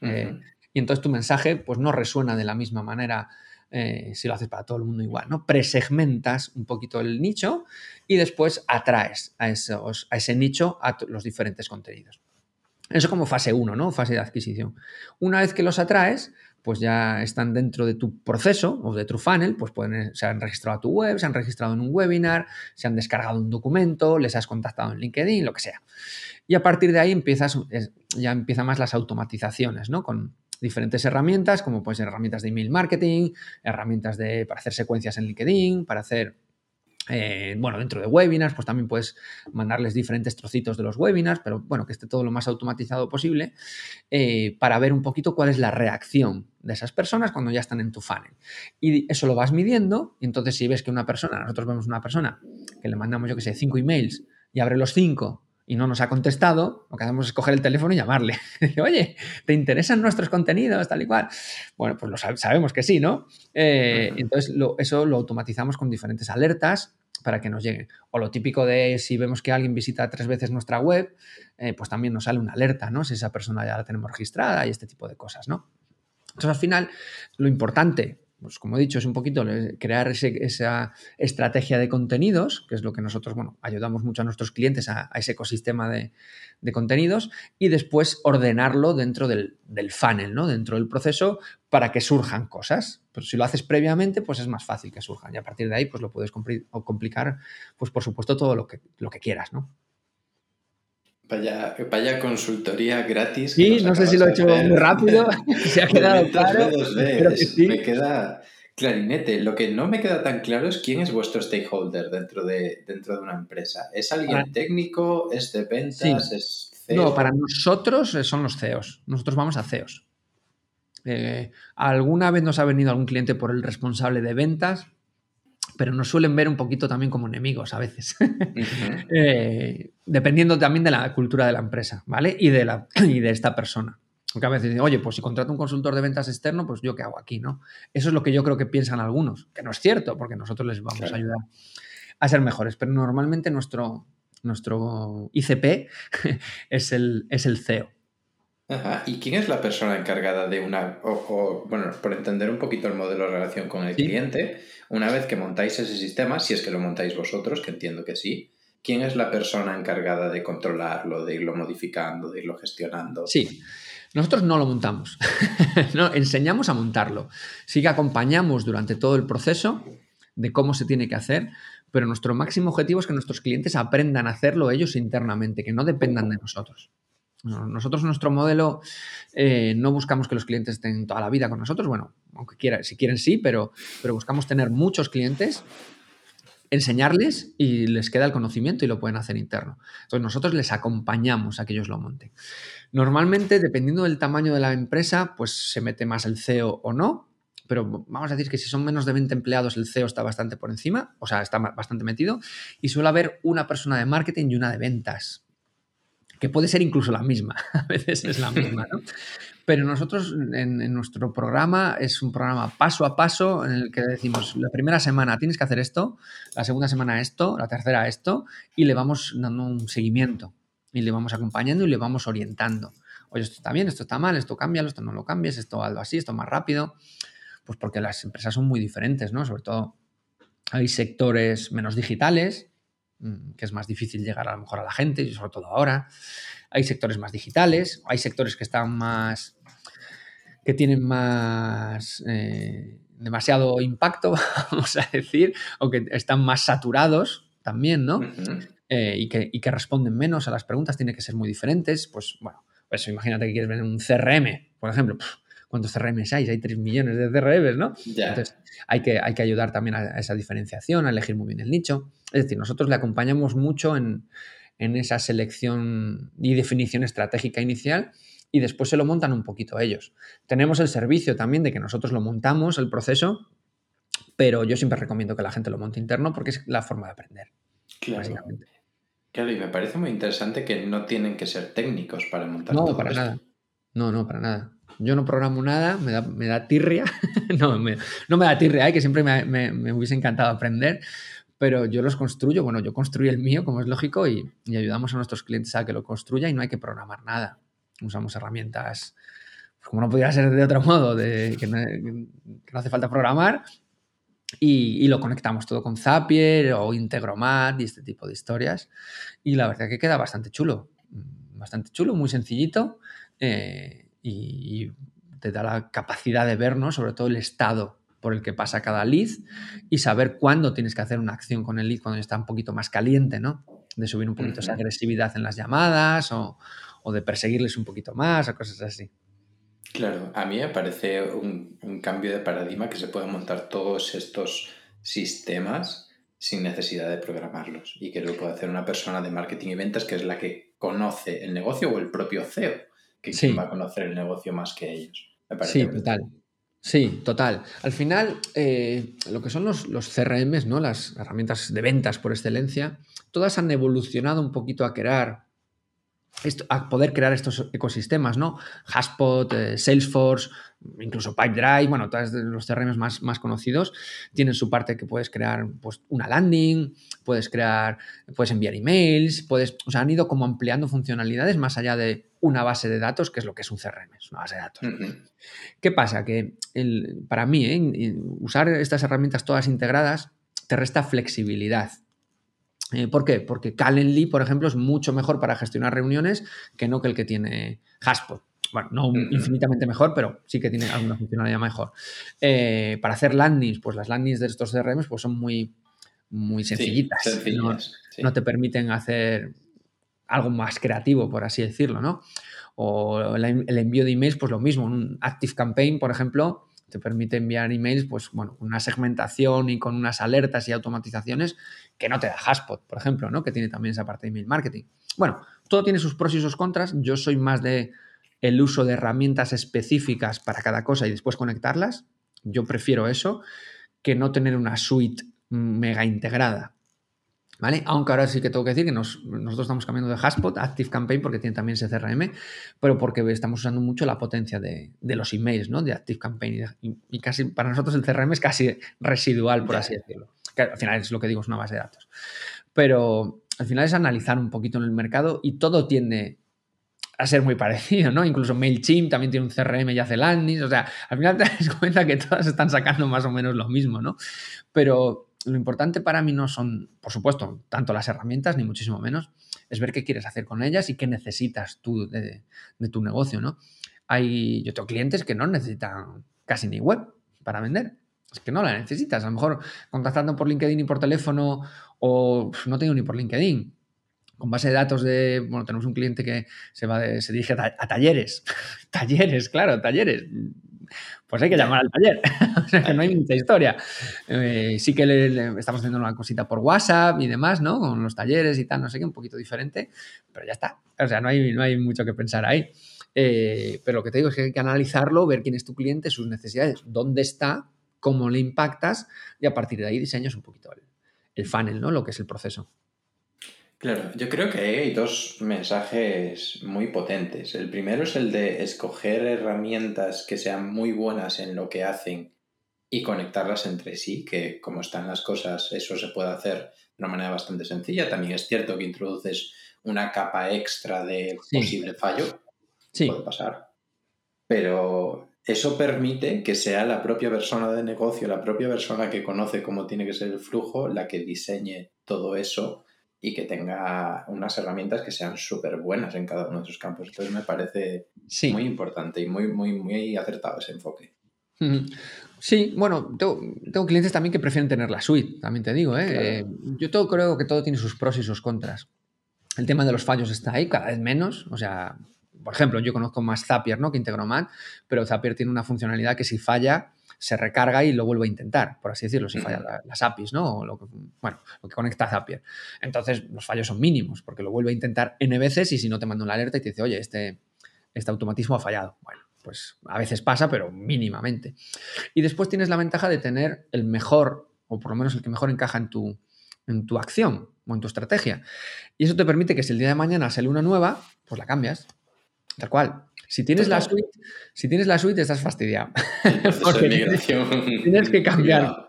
Eh, y entonces tu mensaje pues no resuena de la misma manera eh, si lo haces para todo el mundo igual, ¿no? Presegmentas un poquito el nicho y después atraes a, esos, a ese nicho a los diferentes contenidos. Eso como fase 1, ¿no? Fase de adquisición. Una vez que los atraes, pues ya están dentro de tu proceso o de tu funnel, pues pueden, se han registrado a tu web, se han registrado en un webinar, se han descargado un documento, les has contactado en LinkedIn, lo que sea. Y a partir de ahí empiezas, ya empiezan más las automatizaciones, ¿no? Con, diferentes herramientas, como ser herramientas de email marketing, herramientas de, para hacer secuencias en LinkedIn, para hacer eh, bueno, dentro de webinars, pues también puedes mandarles diferentes trocitos de los webinars, pero bueno, que esté todo lo más automatizado posible eh, para ver un poquito cuál es la reacción de esas personas cuando ya están en tu funnel. Y eso lo vas midiendo, y entonces si ves que una persona, nosotros vemos una persona que le mandamos, yo que sé, cinco emails y abre los cinco y no nos ha contestado, lo que hacemos es coger el teléfono y llamarle. Oye, ¿te interesan nuestros contenidos? Tal y cual. Bueno, pues lo sabemos que sí, ¿no? Eh, entonces, eso lo automatizamos con diferentes alertas para que nos lleguen. O lo típico de si vemos que alguien visita tres veces nuestra web, eh, pues también nos sale una alerta, ¿no? Si esa persona ya la tenemos registrada y este tipo de cosas, ¿no? Entonces, al final, lo importante pues como he dicho, es un poquito crear esa estrategia de contenidos, que es lo que nosotros, bueno, ayudamos mucho a nuestros clientes a, ese ecosistema de, contenidos, y después ordenarlo dentro del, funnel, ¿no? Dentro del proceso para que surjan cosas. Pero si lo haces previamente, pues es más fácil que surjan. Y a partir de ahí, pues lo puedes complicar, pues por supuesto, todo lo que, lo que quieras, ¿no? Vaya, vaya consultoría gratis. Sí, no sé si lo he hecho muy rápido, se ha quedado claro. Me queda clarinete. Lo que no me queda tan claro es quién es vuestro stakeholder dentro de, dentro de una empresa. ¿Es alguien ah. técnico? ¿Es de ventas? ¿Es CEO? No, para nosotros son los CEOs. Nosotros vamos a CEOs. Eh, alguna vez nos ha venido algún cliente por el responsable de ventas, pero nos suelen ver un poquito también como enemigos a veces, eh, dependiendo también de la cultura de la empresa, ¿vale? Y de, la, y de esta persona. Porque a veces dicen, oye, pues si contrato un consultor de ventas externo, pues yo qué hago aquí, ¿no? Eso es lo que yo creo que piensan algunos, que no es cierto, porque nosotros les vamos a ayudar a ser mejores, pero normalmente nuestro, nuestro ICP es el, es el CEO. Ajá. ¿Y quién es la persona encargada de una, o, bueno, por entender un poquito el modelo de relación con el cliente, una vez que montáis ese sistema, si es que lo montáis vosotros, que entiendo que sí, ¿quién es la persona encargada de controlarlo, de irlo modificando, de irlo gestionando? Sí. Nosotros no lo montamos, no, enseñamos a montarlo. Sí que acompañamos durante todo el proceso de cómo se tiene que hacer, pero nuestro máximo objetivo es que nuestros clientes aprendan a hacerlo ellos internamente, que no dependan de nosotros. Nosotros, nuestro modelo, eh, no buscamos que los clientes estén toda la vida con nosotros. Bueno, aunque quieran, si quieren sí, pero, pero buscamos tener muchos clientes, enseñarles y les queda el conocimiento y lo pueden hacer interno. Entonces nosotros les acompañamos a que ellos lo monten. Normalmente, dependiendo del tamaño de la empresa, pues se mete más el CEO o no, pero vamos a decir que si son menos de 20 empleados, el CEO está bastante por encima, o sea, está bastante metido, y suele haber una persona de marketing y una de ventas que puede ser incluso la misma, a veces es la misma, ¿no? Pero nosotros en, nuestro programa es un programa paso a paso en el que decimos, la primera semana tienes que hacer esto, la segunda semana esto, la tercera esto, y le vamos dando un seguimiento, y le vamos acompañando y le vamos orientando. Oye, esto está bien, esto está mal, esto cámbialo, esto no lo cambies, esto algo así, esto más rápido, pues porque las empresas son muy diferentes, ¿no? Sobre todo hay sectores menos digitales, que es más difícil llegar a lo mejor a la gente, y sobre todo ahora. Hay sectores más digitales, hay sectores que están más, que tienen más, eh, demasiado impacto, vamos a decir, o que están más saturados también, ¿no? Eh, y, que, y, que, responden menos a las preguntas, tienen que ser muy diferentes. Pues bueno, pues imagínate que quieres ver un CRM, por ejemplo. ¿Cuántos CRMs hay? Hay 3 millones de CRMs, ¿no? Entonces, hay que, hay que ayudar también a esa diferenciación, a elegir muy bien el nicho. Es decir, nosotros le acompañamos mucho en, en esa selección y definición estratégica inicial y después se lo montan un poquito ellos. Tenemos el servicio también de que nosotros lo montamos, el proceso, pero yo siempre recomiendo que la gente lo monte interno porque es la forma de aprender. Claro. Claro, y me parece muy interesante que no tienen que ser técnicos para montar No, para nada. No, no, para nada. Yo no programo nada, me da, me da tirria. no, me, no me da tirria, ¿eh? que siempre me, me, hubiese encantado aprender, pero yo los construyo. Bueno, yo construyo el mío, como es lógico, y, y, ayudamos a nuestros clientes a que lo construya y no hay que programar nada. Usamos herramientas, pues, como no pudiera ser de otro modo, que, no, hace falta programar, y, lo conectamos todo con Zapier o Integromat y este tipo de historias. Y la verdad que queda bastante chulo. Bastante chulo, muy sencillito. Eh, y, te da la capacidad de ver, ¿no? Sobre todo el estado por el que pasa cada lead y saber cuándo tienes que hacer una acción con el lead cuando está un poquito más caliente, ¿no? De subir un poquito esa agresividad en las llamadas o, o de perseguirles un poquito más o cosas así. Claro, a mí me parece un, cambio de paradigma que se puedan montar todos estos sistemas sin necesidad de programarlos y que lo puede hacer una persona de marketing y ventas que es la que conoce el negocio o el propio CEO, que va a conocer el negocio más que ellos. sí, total. Sí, total. Al final, eh, lo que son los, los CRMs, ¿no? las herramientas de ventas por excelencia, todas han evolucionado un poquito a crear a poder crear estos ecosistemas, ¿no? Haspot, eh, Salesforce, incluso Pipedrive, bueno, todos los CRM más, más conocidos tienen su parte que puedes crear pues, una landing, puedes crear, puedes enviar emails, puedes, o sea, han ido como ampliando funcionalidades más allá de una base de datos, que es lo que es un CRM, es una base de datos. ¿Qué pasa? Que el, para mí, ¿eh? usar estas herramientas todas integradas te resta flexibilidad. Eh, ¿Por qué? Porque Calendly, por ejemplo, es mucho mejor para gestionar reuniones que no que el que tiene Haspot. Bueno, no infinitamente mejor, pero sí que tiene alguna funcionalidad mejor. Eh, para hacer landings, pues las landings de estos CRM pues son muy, muy sencillitas. no, te permiten hacer algo más creativo, por así decirlo, ¿no? O el, envío de emails, pues lo mismo. Un Active Campaign, por ejemplo, te permite enviar emails, pues bueno, una segmentación y con unas alertas y automatizaciones que no te da Haspot, por ejemplo, ¿no? Que tiene también esa parte de email marketing. Bueno, todo tiene sus pros y sus contras. Yo soy más de el uso de herramientas específicas para cada cosa y después conectarlas. Yo prefiero eso que no tener una suite mega integrada. ¿Vale? Aunque ahora sí que tengo que decir que nosotros estamos cambiando de Haspot a Active Campaign porque tiene también ese CRM, pero porque estamos usando mucho la potencia de, los emails, ¿no? De Active Campaign. Y, casi para nosotros el CRM es casi residual, por así decirlo. Al final es lo que digo, es una base de datos. Pero al final es analizar un poquito en el mercado y todo tiende a ser muy parecido, ¿no? Incluso MailChimp también tiene un CRM y hace landings. O sea, al final te das cuenta que todas están sacando más o menos lo mismo, ¿no? Pero lo importante para mí no son, por supuesto, tanto las herramientas, ni muchísimo menos, es ver qué quieres hacer con ellas y qué necesitas tú de, tu negocio, ¿no? Hay, yo tengo clientes que no necesitan casi ni web para vender. Es que no la necesitas. A lo mejor contactando por LinkedIn y por teléfono o no tengo ni por LinkedIn. Con base de datos de, bueno, tenemos un cliente que se, va se dirige a talleres. talleres, claro, talleres pues hay que llamar al taller. o sea, que no hay mucha historia. Eh, sí que estamos haciendo una cosita por WhatsApp y demás, ¿no? Con los talleres y tal, no sé qué, un poquito diferente, pero ya está. O sea, no hay, no hay mucho que pensar ahí. Eh, pero lo que te digo es que hay que analizarlo, ver quién es tu cliente, sus necesidades, dónde está, cómo le impactas y a partir de ahí diseñas un poquito el, el funnel, ¿no? Lo que es el proceso. Claro, yo creo que hay dos mensajes muy potentes. El primero es el de escoger herramientas que sean muy buenas en lo que hacen y conectarlas entre sí, que como están las cosas, eso se puede hacer de una manera bastante sencilla. También es cierto que introduces una capa extra de posible fallo. Sí. Puede pasar. Pero eso permite que sea la propia persona de negocio, la propia persona que conoce cómo tiene que ser el flujo, la que diseñe todo eso y que tenga unas herramientas que sean súper buenas en cada uno de sus campos. Entonces me parece muy importante y muy, muy, muy acertado ese enfoque. Sí, bueno, tengo, clientes también que prefieren tener la suite, también te digo. ¿eh? eh yo todo, creo que todo tiene sus pros y sus contras. El tema de los fallos está ahí, cada vez menos. O sea, por ejemplo, yo conozco más Zapier ¿no? que Integromat, pero Zapier tiene una funcionalidad que si falla, se recarga y lo vuelve a intentar, por así decirlo, si falla las APIs, ¿no? O lo que, bueno, lo que conecta a Zapier. Entonces, los fallos son mínimos, porque lo vuelve a intentar N veces y si no te manda una alerta y te dice, oye, este, este automatismo ha fallado. Bueno, pues a veces pasa, pero mínimamente. Y después tienes la ventaja de tener el mejor, o por lo menos el que mejor encaja en tu, en tu acción o en tu estrategia. Y eso te permite que si el día de mañana sale una nueva, pues la cambias. Tal cual. Si tienes, la suite, si tienes la suite, estás fastidiado. Porque tienes que cambiar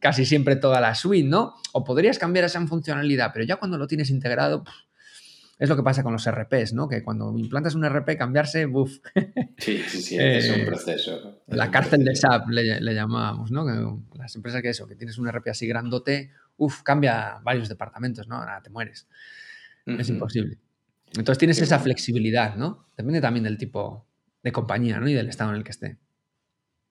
casi siempre toda la suite, ¿no? O podrías cambiar esa funcionalidad, pero ya cuando lo tienes integrado, es lo que pasa con los RPs, ¿no? Que cuando implantas un RP, cambiarse, ¡buf! Sí, sí, sí, es un eh, proceso. la cárcel de SAP le, llamábamos, ¿no? las empresas que eso, que tienes un RP así grandote, uff, cambia varios departamentos, ¿no? Nada, te mueres. Es imposible. Entonces tienes esa flexibilidad, ¿no? Depende también del tipo de compañía, ¿no? Y del estado en el que esté.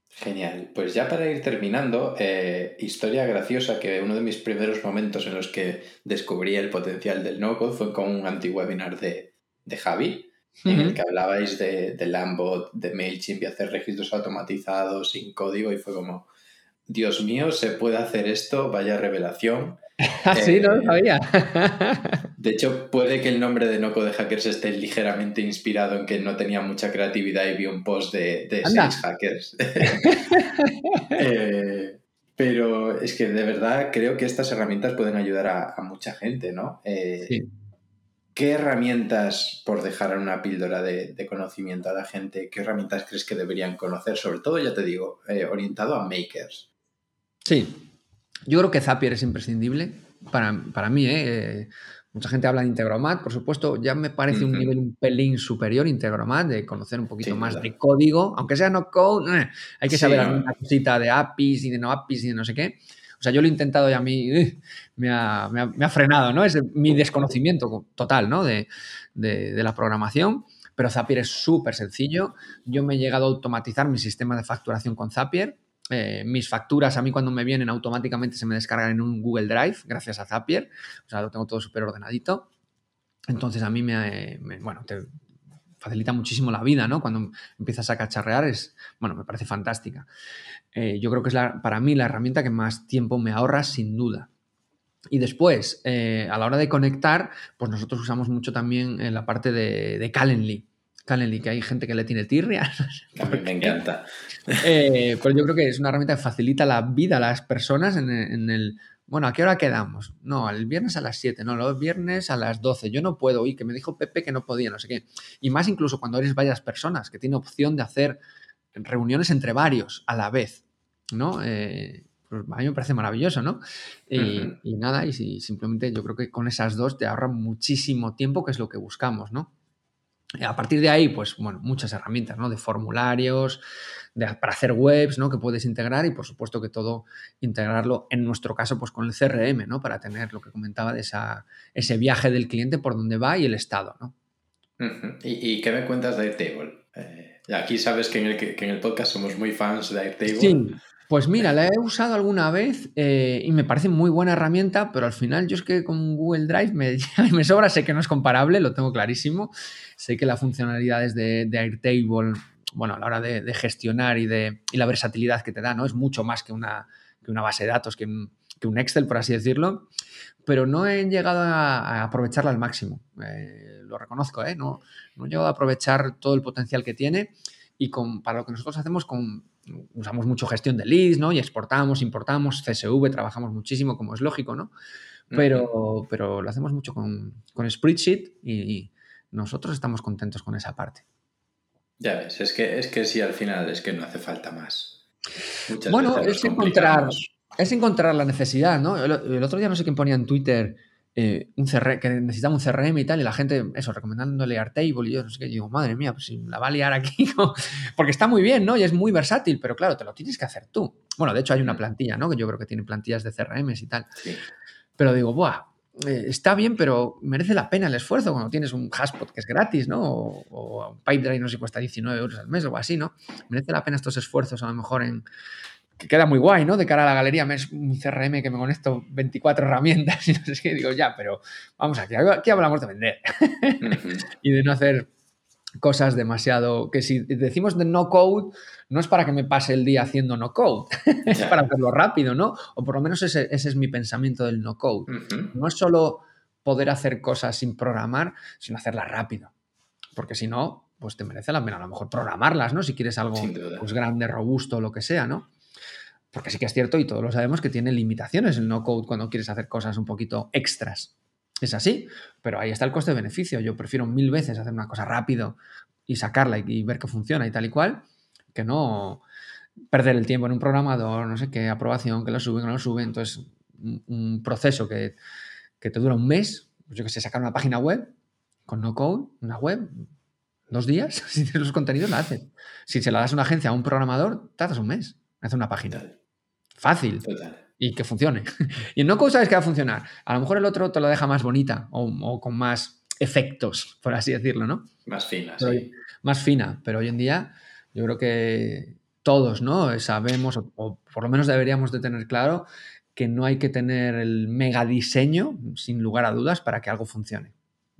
Genial. Pues ya para ir terminando, eh, historia graciosa que uno de mis primeros momentos en los que descubrí el potencial del no-code fue con un anti-webinar de, de Javi, en el que hablabais de, de Lambot, de MailChimp y hacer registros automatizados sin código y fue como, Dios mío, se puede hacer esto, vaya revelación. Ah, sí, no lo eh, sabía. de hecho, puede que el nombre de Noco de Hackers esté ligeramente inspirado en que no tenía mucha creatividad y vi un post de, de seis hackers. Eh, pero es que de verdad creo que estas herramientas pueden ayudar a, mucha gente, ¿no? Eh, sí. ¿Qué herramientas, por dejar una píldora de, conocimiento a la gente, qué herramientas crees que deberían conocer? Sobre todo, ya te digo, orientado a makers. Sí, yo creo que Zapier es imprescindible para, mí. ¿eh? Mucha gente habla de Integromat, por supuesto, ya me parece un nivel un pelín superior Integromat, de conocer un poquito más de código, aunque sea no code, eh, hay que saber alguna cosita de APIs y de no APIs y de no sé qué. O sea, yo lo he intentado y a mí eh, me, ha, frenado, ¿no? Es mi desconocimiento total, ¿no? De, de la programación pero Zapier es súper sencillo. Yo me he llegado a automatizar mi sistema de facturación con Zapier eh, mis facturas a mí cuando me vienen automáticamente se me descargan en un Google Drive gracias a Zapier, o sea, lo tengo todo súper ordenadito. Entonces a mí me, bueno, facilita muchísimo la vida, ¿no? Cuando empiezas a cacharrear es, bueno, me parece fantástica. Eh, yo creo que es para mí la herramienta que más tiempo me ahorra sin duda. Y después, eh, a la hora de conectar, pues nosotros usamos mucho también la parte de, de Calendly. Calendly, que hay gente que le tiene tirria. A mí me encanta. Eh, pero yo creo que es una herramienta que facilita la vida a las personas en, el, bueno, ¿a qué hora quedamos? No, el viernes a las 7, no, los viernes a las 12. Yo no puedo, y que me dijo Pepe que no podía, no sé qué. Y más incluso cuando eres varias personas, que tiene opción de hacer reuniones entre varios a la vez, ¿no? Eh, pues a mí me parece maravilloso, ¿no? Y, y nada, y si, simplemente yo creo que con esas dos te ahorran muchísimo tiempo, que es lo que buscamos, ¿no? A partir de ahí, pues bueno, muchas herramientas, ¿no? De formularios, para hacer webs, ¿no? Que puedes integrar y por supuesto que todo integrarlo, en nuestro caso, pues con el CRM, ¿no? Para tener lo que comentaba de esa, ese viaje del cliente por donde va y el estado, ¿no? ¿Y, qué me cuentas de Airtable? Eh, aquí sabes que en, el, que en el podcast somos muy fans de Airtable. Sí, pues mira, la he usado alguna vez eh, y me parece muy buena herramienta, pero al final yo es que con Google Drive me, me sobra, sé que no es comparable, lo tengo clarísimo, sé que las funcionalidades de, de Airtable, bueno, a la hora de, gestionar y, de, la versatilidad que te da, ¿no? Es mucho más que una, que una base de datos, que un, Excel, por así decirlo, pero no he llegado a, aprovecharla al máximo, eh, lo reconozco, ¿eh? No, no he llegado a aprovechar todo el potencial que tiene y con, para lo que nosotros hacemos con usamos mucho gestión de leads, ¿no? Y exportamos, importamos, CSV, trabajamos muchísimo, como es lógico, ¿no? Pero, pero lo hacemos mucho con, con Spreadsheet y, nosotros estamos contentos con esa parte. Ya ves, es que, es que sí, al final es que no hace falta más. bueno, es encontrar, es encontrar la necesidad, ¿no? el, otro día no sé quién ponía en Twitter eh, un CR, que necesitaba un CRM y tal, y la gente, eso, recomendándole Airtable, y yo no sé qué, digo, madre mía, pues si la va a liar aquí, porque está muy bien, ¿no? Y es muy versátil, pero claro, te lo tienes que hacer tú. Bueno, de hecho hay una plantilla, ¿no? Que yo creo que tiene plantillas de CRMs y tal. Pero digo, buah, eh, está bien, pero merece la pena el esfuerzo cuando tienes un Hashpot que es gratis, ¿no? O, un Pipedrive, no sé si cuesta 19 euros al mes o así, ¿no? Merece la pena estos esfuerzos a lo mejor en, que queda muy guay, ¿no? De cara a la galería, me es un CRM que me conecto 24 herramientas y no sé qué, digo, ya, pero vamos aquí, aquí hablamos de vender y de no hacer cosas demasiado, que si decimos de no code, no es para que me pase el día haciendo no code, es para hacerlo rápido, ¿no? O por lo menos ese, es mi pensamiento del no code. No es solo poder hacer cosas sin programar, sino hacerlas rápido, porque si no, pues te merece la pena a lo mejor programarlas, ¿no? Si quieres algo pues, grande, robusto, lo que sea, ¿no? Porque sí que es cierto y todos lo sabemos que tiene limitaciones el no code cuando quieres hacer cosas un poquito extras. Es así, pero ahí está el coste-beneficio. Yo prefiero mil veces hacer una cosa rápido y sacarla y, ver que funciona y tal y cual, que no perder el tiempo en un programador, no sé qué, aprobación, que lo sube, que no lo sube. Entonces, un, proceso que, te dura un mes, pues yo que sé, sacar una página web con no code, una web, dos días, si tienes los contenidos, la haces. Si se la das a una agencia, a un programador, tardas un mes, hace una página. Fácil. Y que funcione. y no code sabes que va a funcionar. A lo mejor el otro te lo deja más bonita o, con más efectos, por así decirlo, ¿no? Más fina, sí. Más fina. Pero hoy en día yo creo que todos, ¿no? Sabemos, o, por lo menos deberíamos de tener claro, que no hay que tener el mega diseño, sin lugar a dudas, para que algo funcione.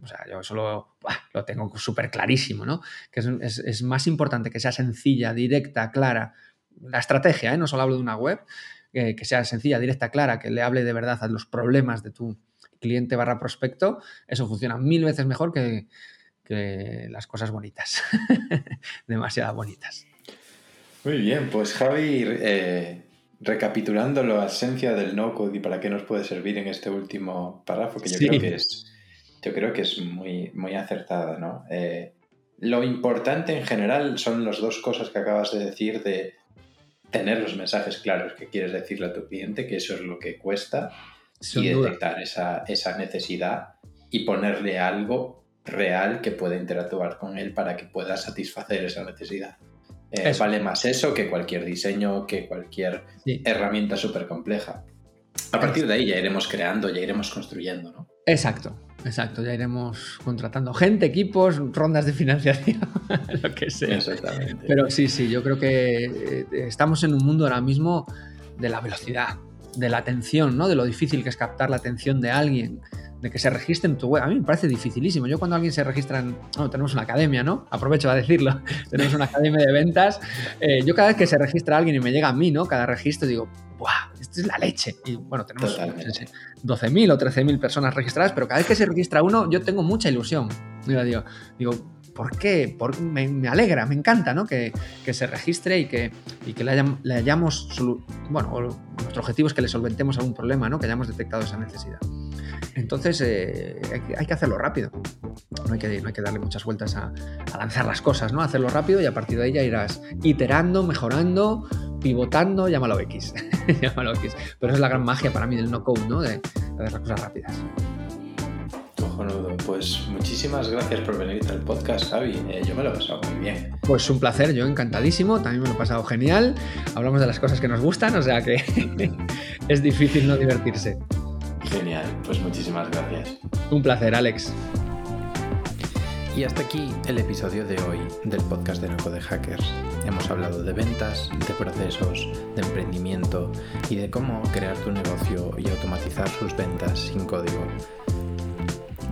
O sea, yo eso lo, tengo súper clarísimo, ¿no? Que es, es, más importante que sea sencilla, directa, clara, la estrategia, ¿eh? no solo hablo de una web, que sea sencilla, directa, clara, que le hable de verdad a los problemas de tu cliente barra prospecto, eso funciona mil veces mejor que, las cosas bonitas, demasiado bonitas. Muy bien, pues Javi, eh, recapitulando la esencia del no-code y para qué nos puede servir en este último párrafo, que yo creo que es, yo creo que es muy, muy acertada, ¿no? Eh, lo importante en general son las dos cosas que acabas de decir de tener los mensajes claros que quieres decirle a tu cliente, que eso es lo que cuesta, y detectar esa, necesidad y ponerle algo real que pueda interactuar con él para que pueda satisfacer esa necesidad. Eh, vale más eso que cualquier diseño, que cualquier herramienta súper compleja. A partir de ahí ya iremos creando, ya iremos construyendo, ¿no? Exacto, exacto. Ya iremos contratando gente, equipos, rondas de financiación, lo que sea. Exactamente. Pero sí, sí, yo creo que eh, estamos en un mundo ahora mismo de la velocidad, de la atención, ¿no? De lo difícil que es captar la atención de alguien, de que se registre en tu web. A mí me parece dificilísimo. Yo cuando alguien se registra en... Bueno, tenemos una academia, ¿no? Aprovecho a decirlo. tenemos una academia de ventas. Eh, yo cada vez que se registra alguien y me llega a mí, ¿no? Cada registro digo, ¡buah! Esto es la leche. Y bueno, tenemos 12.000 o 13.000 personas registradas, pero cada vez que se registra uno, yo tengo mucha ilusión. Digo, digo, digo ¿por qué? me, alegra, me encanta, ¿no? Que, se registre y que, que le, hayamos, bueno, nuestro objetivo es que le solventemos algún problema, ¿no? Que hayamos detectado esa necesidad. Entonces eh, hay, que hacerlo rápido. No hay que, no hay que darle muchas vueltas a, lanzar las cosas, ¿no? Hacerlo rápido y a partir de ahí ya irás iterando, mejorando, pivotando, llámalo X. llámalo X. Pero es la gran magia para mí del no-code, ¿no? De, de hacer las cosas rápidas. Pues muchísimas gracias por venir al podcast, Javi. Eh, yo me lo he pasado muy bien. Pues un placer, yo encantadísimo. También me lo he pasado genial. Hablamos de las cosas que nos gustan, o sea que es difícil no divertirse. Genial, pues muchísimas gracias. Un placer, Alex. Y hasta aquí el episodio de hoy del podcast de Noco de Hackers. Hemos hablado de ventas, de procesos, de emprendimiento y de cómo crear tu negocio y automatizar sus ventas sin código.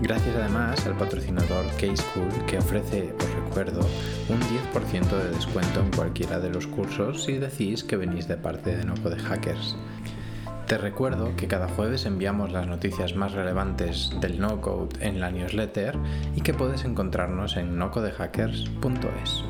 Gracias además al patrocinador K-School que ofrece, os recuerdo, un 10% de descuento en cualquiera de los cursos si decís que venís de parte de Noco de Hackers. Te recuerdo que cada jueves enviamos las noticias más relevantes del no-code en la newsletter y que puedes encontrarnos en nocodehackers.es.